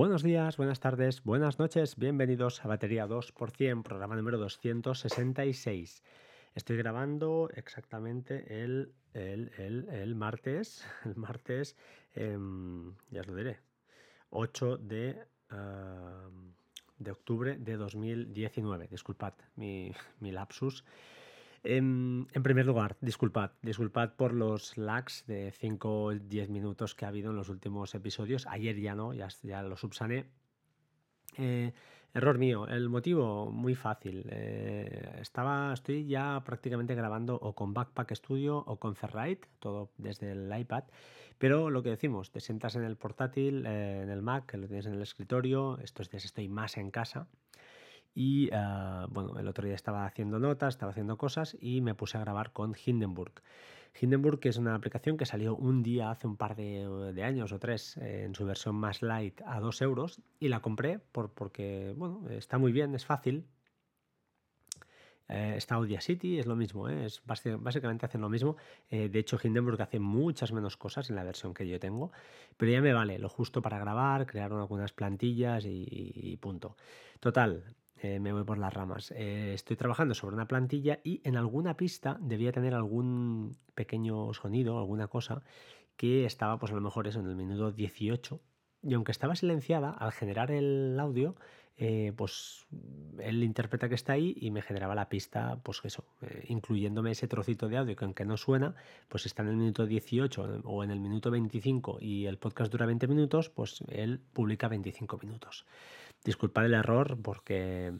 Buenos días, buenas tardes, buenas noches, bienvenidos a Batería 2%, programa número 266. Estoy grabando exactamente el, el, martes, el martes, em, ya os lo diré, 8 de, de octubre de 2019. Disculpad mi, mi lapsus. En, primer lugar, disculpad, disculpad por los lags de 5 o 10 minutos que ha habido en los últimos episodios. Ayer ya no, ya, lo subsané. Eh, error mío, el motivo muy fácil. Eh, estaba, estoy ya prácticamente grabando o con Backpack Studio o con Ferrite, todo desde el iPad. Pero lo que decimos, te sientas en el portátil, eh, en el Mac, lo tienes en el escritorio. Estos días estoy más en casa. Y ah, bueno, el otro día estaba haciendo notas, estaba haciendo cosas y me puse a grabar con Hindenburg. Hindenburg es una aplicación que salió un día hace un par de, años o tres eh, en su versión más light a 2 euros y la compré por, porque bueno, está muy bien, es fácil. Eh, está Audacity, es lo mismo, ¿eh? es básicamente hacen lo mismo. Eh, de hecho, Hindenburg hace muchas menos cosas en la versión que yo tengo, pero ya me vale lo justo para grabar, crear algunas plantillas y punto. Total, eh, me voy por las ramas. Eh, estoy trabajando sobre una plantilla y en alguna pista debía tener algún pequeño sonido, alguna cosa que estaba, pues a lo mejor eso, en el minuto 18. Y aunque estaba silenciada, al generar el audio, eh, pues él interpreta que está ahí y me generaba la pista, pues eso, incluyéndome ese trocito de audio que aunque no suena, pues está en el minuto 18 o en el minuto 25 y el podcast dura 20 minutos, pues él publica 25 minutos. Disculpad el error porque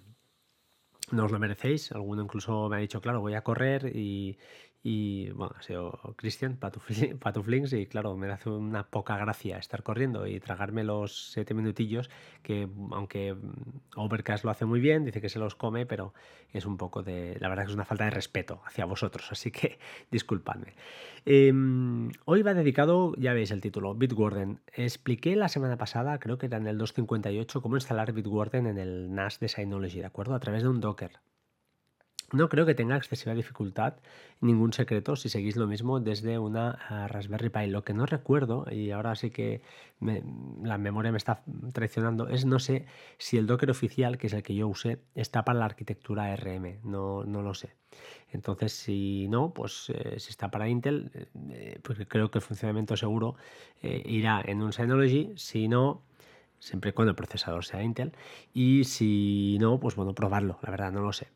no os lo merecéis. Alguno incluso me ha dicho, claro, voy a correr y, y bueno, ha sido Cristian Patuflings y claro, me hace una poca gracia estar corriendo y tragarme los siete minutillos que aunque Overcast lo hace muy bien, dice que se los come, pero es un poco de, la verdad que es una falta de respeto hacia vosotros, así que disculpadme. Em, hoy va dedicado, ya veis el título, Bitwarden. Expliqué la semana pasada, creo que era en el 258, cómo instalar Bitwarden en el NAS de Synology, ¿de acuerdo? A través de un Docker. No creo que tenga excesiva dificultad, ningún secreto, si seguís lo mismo desde una ah, Raspberry Pi. Lo que no recuerdo, y ahora sí que la memoria me está traicionando, es no sé si el Docker oficial, que es el que yo usé, está para la arquitectura RM. No, no lo sé. Entonces, si no, pues eh, si está para Intel, eh, porque creo que el funcionamiento seguro eh, irá en un Synology. Si no, siempre cuando el procesador sea Intel. Y si no, pues bueno, probarlo. La verdad, no lo sé.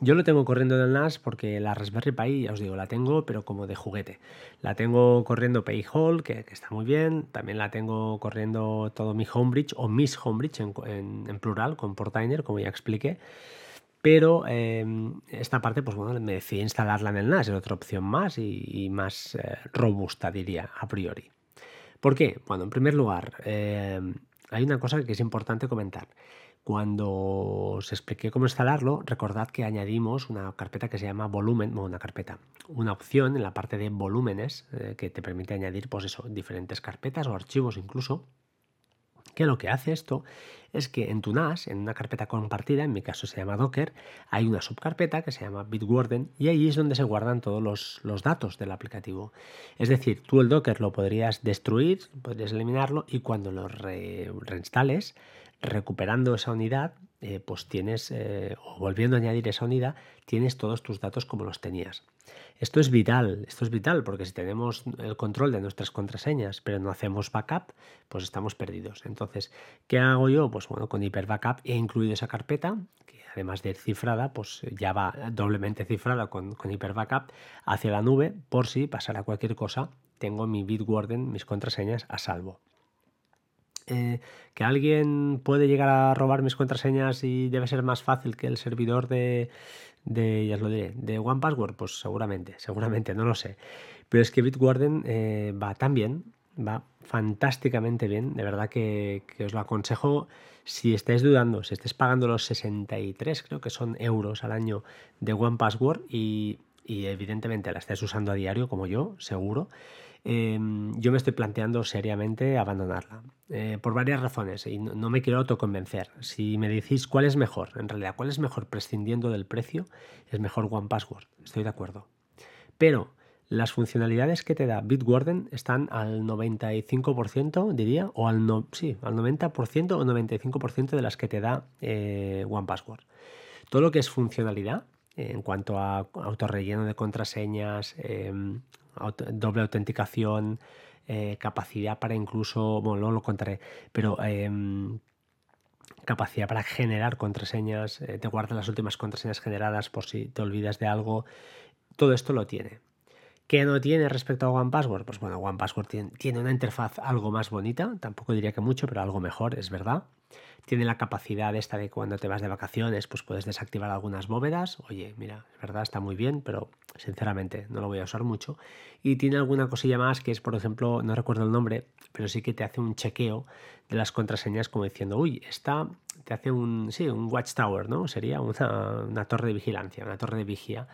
Yo lo tengo corriendo en el NAS porque la Raspberry Pi, ya os digo, la tengo, pero como de juguete. La tengo corriendo Pi Hall, que, está muy bien. También la tengo corriendo todo mi Homebridge o Miss Homebridge en, plural, con Portainer, como ya expliqué. Pero em, esta parte, pues bueno, me decidí instalarla en el NAS, es otra opción más y, más eh, robusta, diría, a priori. ¿Por qué? Bueno, en primer lugar, em, hay una cosa que es importante comentar. Cuando os expliqué cómo instalarlo, recordad que añadimos una carpeta que se llama volumen, bueno, una carpeta, una opción en la parte de volúmenes eh, que te permite añadir, pues eso, diferentes carpetas o archivos incluso. Que lo que hace esto es que en tu NAS, en una carpeta compartida, en mi caso se llama Docker, hay una subcarpeta que se llama Bitwarden y ahí es donde se guardan todos los, datos del aplicativo. Es decir, tú el Docker lo podrías destruir, podrías eliminarlo y cuando lo reinstales, recuperando esa unidad, eh, pues tienes, eh, o volviendo a añadir esa unidad, tienes todos tus datos como los tenías. Esto es vital, esto es vital, porque si tenemos el control de nuestras contraseñas, pero no hacemos backup, pues estamos perdidos. Entonces, ¿qué hago yo? Pues bueno, con Hyper Backup he incluido esa carpeta, que además de cifrada, pues ya va doblemente cifrada con, con Hyper Backup hacia la nube, por si pasara cualquier cosa, tengo mi Bitwarden, mis contraseñas a salvo. Eh, que alguien puede llegar a robar mis contraseñas y debe ser más fácil que el servidor de, de ya os lo diré, de One Password, pues seguramente, seguramente, no lo sé. Pero es que Bitwarden eh, va tan bien, va fantásticamente bien, de verdad que, os lo aconsejo si estáis dudando, si estáis pagando los 63, creo que son euros al año de One Password y, y evidentemente la estáis usando a diario como yo, seguro. Em, yo me estoy planteando seriamente abandonarla. Eh, por varias razones y no, me quiero autoconvencer. Si me decís cuál es mejor, en realidad, cuál es mejor prescindiendo del precio, es mejor One Password. Estoy de acuerdo. Pero las funcionalidades que te da Bitwarden están al 95%, diría, o al, no, sí, al 90% o 95% de las que te da eh, OnePassword. Todo lo que es funcionalidad, en cuanto a autorrelleno de contraseñas, doble autenticación, eh, capacidad para incluso, bueno, luego lo contaré, pero em, capacidad para generar contraseñas, eh, te guarda las últimas contraseñas generadas por si te olvidas de algo, todo esto lo tiene. ¿Qué no tiene respecto a OnePassword? Pues bueno, OnePassword tiene una interfaz algo más bonita, tampoco diría que mucho, pero algo mejor, es verdad. Tiene la capacidad esta de cuando te vas de vacaciones, pues puedes desactivar algunas bóvedas. Oye, mira, es verdad, está muy bien, pero sinceramente no lo voy a usar mucho. Y tiene alguna cosilla más que es, por ejemplo, no recuerdo el nombre, pero sí que te hace un chequeo de las contraseñas como diciendo, uy, esta te hace un, sí, un watchtower, ¿no? Sería una, torre de vigilancia, una torre de vigía.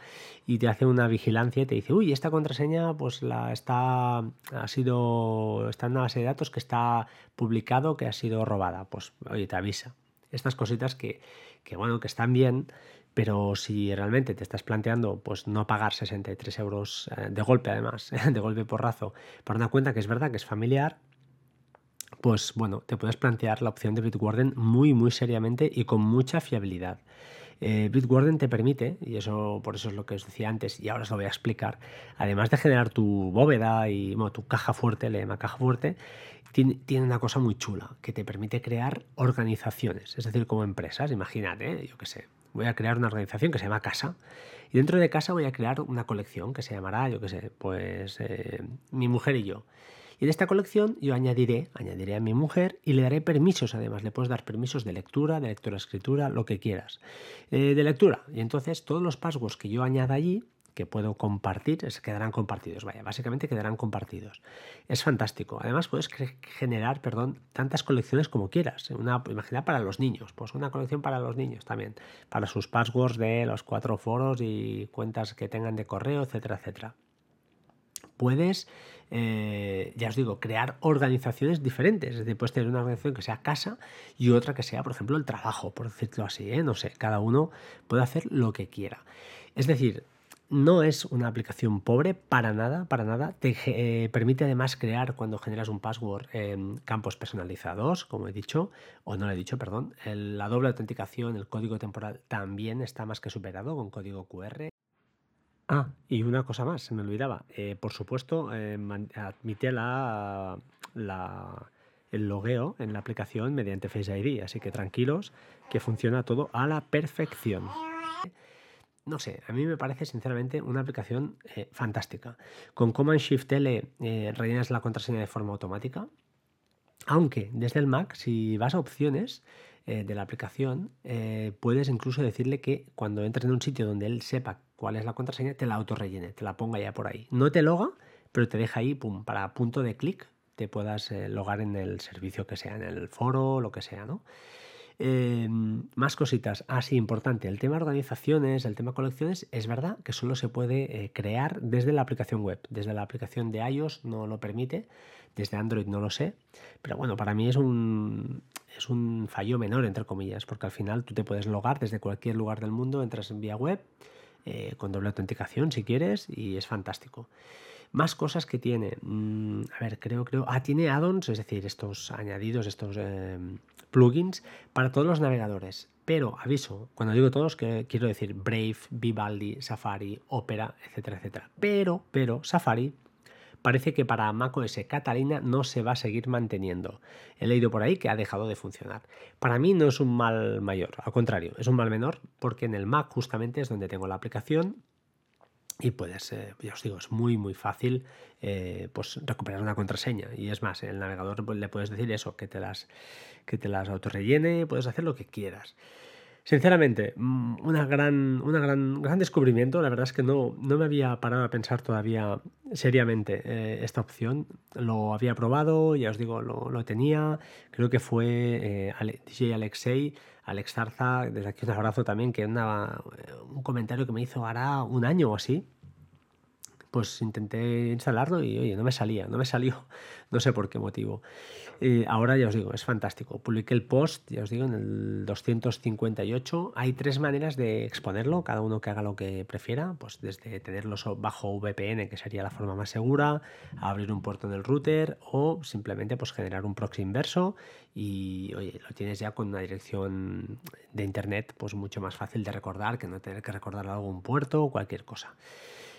Y te hace una vigilancia y te dice, uy, esta contraseña pues la está, ha sido, está en una base de datos que está publicado que ha sido robada. Pues, oye, te avisa. Estas cositas que, que bueno, que están bien, pero si realmente te estás planteando pues no pagar 63 euros eh, de golpe además, de golpe porrazo, para una cuenta que es verdad que es familiar, pues bueno, te puedes plantear la opción de Bitwarden muy muy seriamente y con mucha fiabilidad. Eh, Bitwarden te permite, y eso por eso es lo que os decía antes, y ahora os lo voy a explicar, además de generar tu bóveda y tu caja fuerte, le llama caja fuerte, tiene, una cosa muy chula, que te permite crear organizaciones, es decir, como empresas, imagínate, yo qué sé, voy a crear una organización que se llama Casa, y dentro de Casa voy a crear una colección que se llamará, yo qué sé, pues eh, mi mujer y yo. Y en esta colección yo añadiré, añadiré a mi mujer y le daré permisos además. Le puedes dar permisos de lectura, de lectura-escritura, lo que quieras. Eh, de lectura. Y entonces todos los passwords que yo añada allí que puedo compartir, es, quedarán compartidos, vaya, básicamente quedarán compartidos. Es fantástico. Además puedes generar, perdón, tantas colecciones como quieras. Una, imagina para los niños, pues una colección para los niños también, para sus passwords de los cuatro foros y cuentas que tengan de correo, etcétera, etcétera. Puedes eh, ya os digo, crear organizaciones diferentes. Es puedes tener una organización que sea casa y otra que sea, por ejemplo, el trabajo, por decirlo así. ¿eh? No sé, cada uno puede hacer lo que quiera. Es decir, no es una aplicación pobre para nada, para nada. Te eh, permite además crear cuando generas un password campos personalizados, como he dicho, o no lo he dicho, perdón. la doble autenticación, el código temporal también está más que superado con código QR. Ah, y una cosa más, se me olvidaba. Eh, por supuesto, eh, admite el logueo en la aplicación mediante Face ID, así que tranquilos, que funciona todo a la perfección. No sé, a mí me parece sinceramente una aplicación eh, fantástica. Con Command Shift L rellenas la contraseña de forma automática, aunque desde el Mac, si vas a opciones, de la aplicación, puedes incluso decirle que cuando entres en un sitio donde él sepa cuál es la contraseña, te la autorrellene, te la ponga ya por ahí. No te loga, pero te deja ahí, para punto de clic, te puedas eh, logar en el servicio que sea, en el foro, lo que sea, ¿no? Em, más cositas. Ah, sí, importante. El tema organizaciones, el tema colecciones, es verdad que solo se puede eh, crear desde la aplicación web. Desde la aplicación de iOS no lo permite, desde Android no lo sé. Pero bueno, para mí es un, es un fallo menor, entre comillas, porque al final tú te puedes logar desde cualquier lugar del mundo, entras en vía web eh, con doble autenticación si quieres y es fantástico. Más cosas que tiene. Mm, a ver, creo, creo. Ah, tiene add-ons, es decir, estos añadidos, estos em, plugins para todos los navegadores. Pero aviso, cuando digo todos, que quiero decir Brave, Vivaldi, Safari, Opera, etcétera, etcétera. Pero, pero Safari parece que para macOS Catalina no se va a seguir manteniendo. He leído por ahí que ha dejado de funcionar. Para mí no es un mal mayor, al contrario, es un mal menor porque en el Mac justamente es donde tengo la aplicación y puedes, eh, ya os digo, es muy muy fácil eh, pues recuperar una contraseña. Y es más, en el navegador pues, le puedes decir eso, que te las, que te las autorrellene, puedes hacer lo que quieras. Sinceramente, mm, una gran, una gran, gran descubrimiento. La verdad es que no, no me había parado a pensar todavía seriamente eh, esta opción. Lo había probado, ya os digo, lo, lo tenía. Creo que fue eh, DJ Alexei, Alex Zarza, desde aquí un abrazo también, que una, un comentario que me hizo hará un año o así, pues intenté instalarlo y oye, no me salía, no me salió, no sé por qué motivo. Eh, ahora ya os digo, es fantástico. Publiqué el post, ya os digo, en el 258. Hay tres maneras de exponerlo, cada uno que haga lo que prefiera, pues desde tenerlo bajo VPN, que sería la forma más segura, abrir un puerto en el router o simplemente pues generar un proxy inverso y oye, lo tienes ya con una dirección de internet pues mucho más fácil de recordar que no tener que recordar algún puerto o cualquier cosa.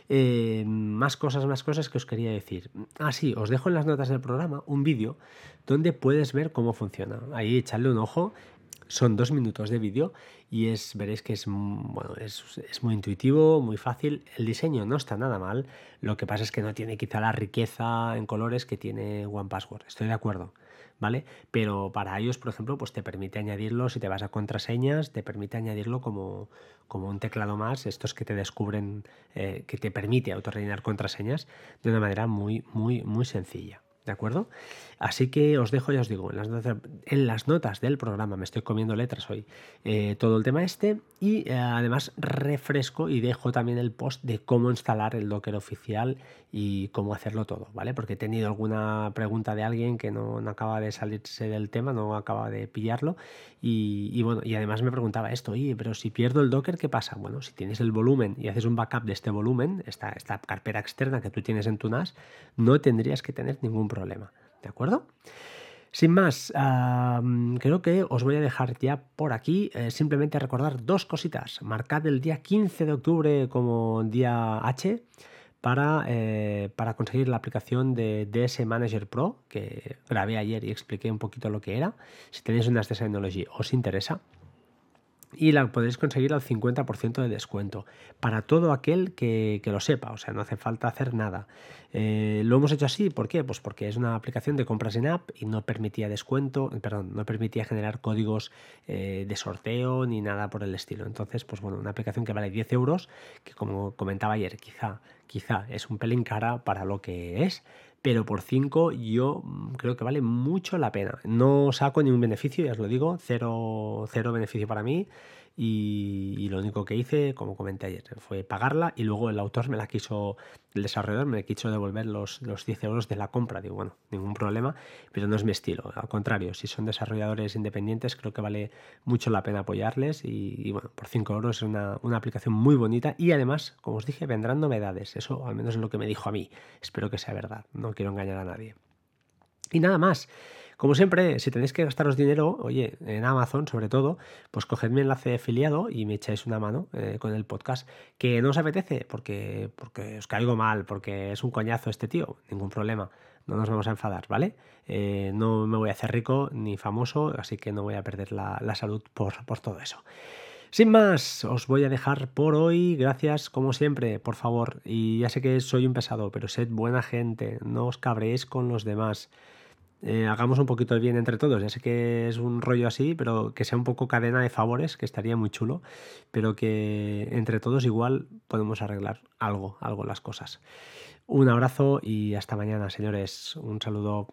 Eh, más cosas, más cosas que os quería decir. Ah, sí, os dejo en las notas del programa un vídeo donde puedes ver cómo funciona. Ahí echarle un ojo. Son dos minutos de vídeo y es, veréis que es, bueno, es, es, muy intuitivo, muy fácil. El diseño no está nada mal. Lo que pasa es que no tiene quizá la riqueza en colores que tiene One Password. Estoy de acuerdo. ¿Vale? Pero para ellos, por ejemplo, pues te permite añadirlo, si te vas a contraseñas, te permite añadirlo como, como un teclado más, estos que te descubren, eh, que te permite autorrellenar contraseñas de una manera muy, muy, muy sencilla. ¿De acuerdo? Así que os dejo, ya os digo, en las notas, en las notas del programa, me estoy comiendo letras hoy, eh, todo el tema este y eh, además refresco y dejo también el post de cómo instalar el Docker oficial y cómo hacerlo todo, ¿vale? Porque he tenido alguna pregunta de alguien que no, acaba de salirse del tema, no acaba de pillarlo y, bueno, y además me preguntaba esto, oye, pero si pierdo el Docker, ¿qué pasa? Bueno, si tienes el volumen y haces un backup de este volumen, esta, esta carpeta externa que tú tienes en tu NAS, no tendrías que tener ningún problema. ¿De acuerdo? Sin más, creo que os voy a dejar ya por aquí. Eh, simplemente recordar dos cositas. Marcad el día 15 de octubre como día H para, eh, para conseguir la aplicación de DS Manager Pro, que grabé ayer y expliqué un poquito lo que era. Si tenéis una de Synology os interesa y la podéis conseguir al 50% de descuento para todo aquel que, lo sepa, o sea, no hace falta hacer nada. Eh, lo hemos hecho así, ¿por qué? Pues porque es una aplicación de compras en app y no permitía descuento, perdón, no permitía generar códigos eh, de sorteo ni nada por el estilo. Entonces, pues bueno, una aplicación que vale 10 euros, que como comentaba ayer, quizá, quizá es un pelín cara para lo que es, pero por 5 yo mm, creo que vale mucho la pena. No saco ningún beneficio, ya os lo digo, cero, cero beneficio para mí. Y, lo único que hice, como comenté ayer, fue pagarla y luego el autor me la quiso, el desarrollador me quiso devolver los, los 10 euros de la compra. Digo, bueno, ningún problema, pero no es mi estilo. Al contrario, si son desarrolladores independientes, creo que vale mucho la pena apoyarles y, bueno, por 5 euros es una, una, aplicación muy bonita y además, como os dije, vendrán novedades. Eso al menos es lo que me dijo a mí. Espero que sea verdad, no quiero engañar a nadie. Y nada más. Como siempre, si tenéis que gastaros dinero, oye, en Amazon sobre todo, pues coged mi enlace de afiliado y me echáis una mano eh, con el podcast. Que no os apetece porque, porque os caigo mal, porque es un coñazo este tío, ningún problema. No nos vamos a enfadar, ¿vale? Eh, no me voy a hacer rico ni famoso, así que no voy a perder la, salud por, por todo eso. Sin más, os voy a dejar por hoy. Gracias, como siempre, por favor. Y ya sé que soy un pesado, pero sed buena gente. No os cabréis con los demás. Eh, hagamos un poquito de bien entre todos. Ya sé que es un rollo así, pero que sea un poco cadena de favores, que estaría muy chulo, pero que entre todos igual podemos arreglar algo, algo las cosas. Un abrazo y hasta mañana, señores. Un saludo.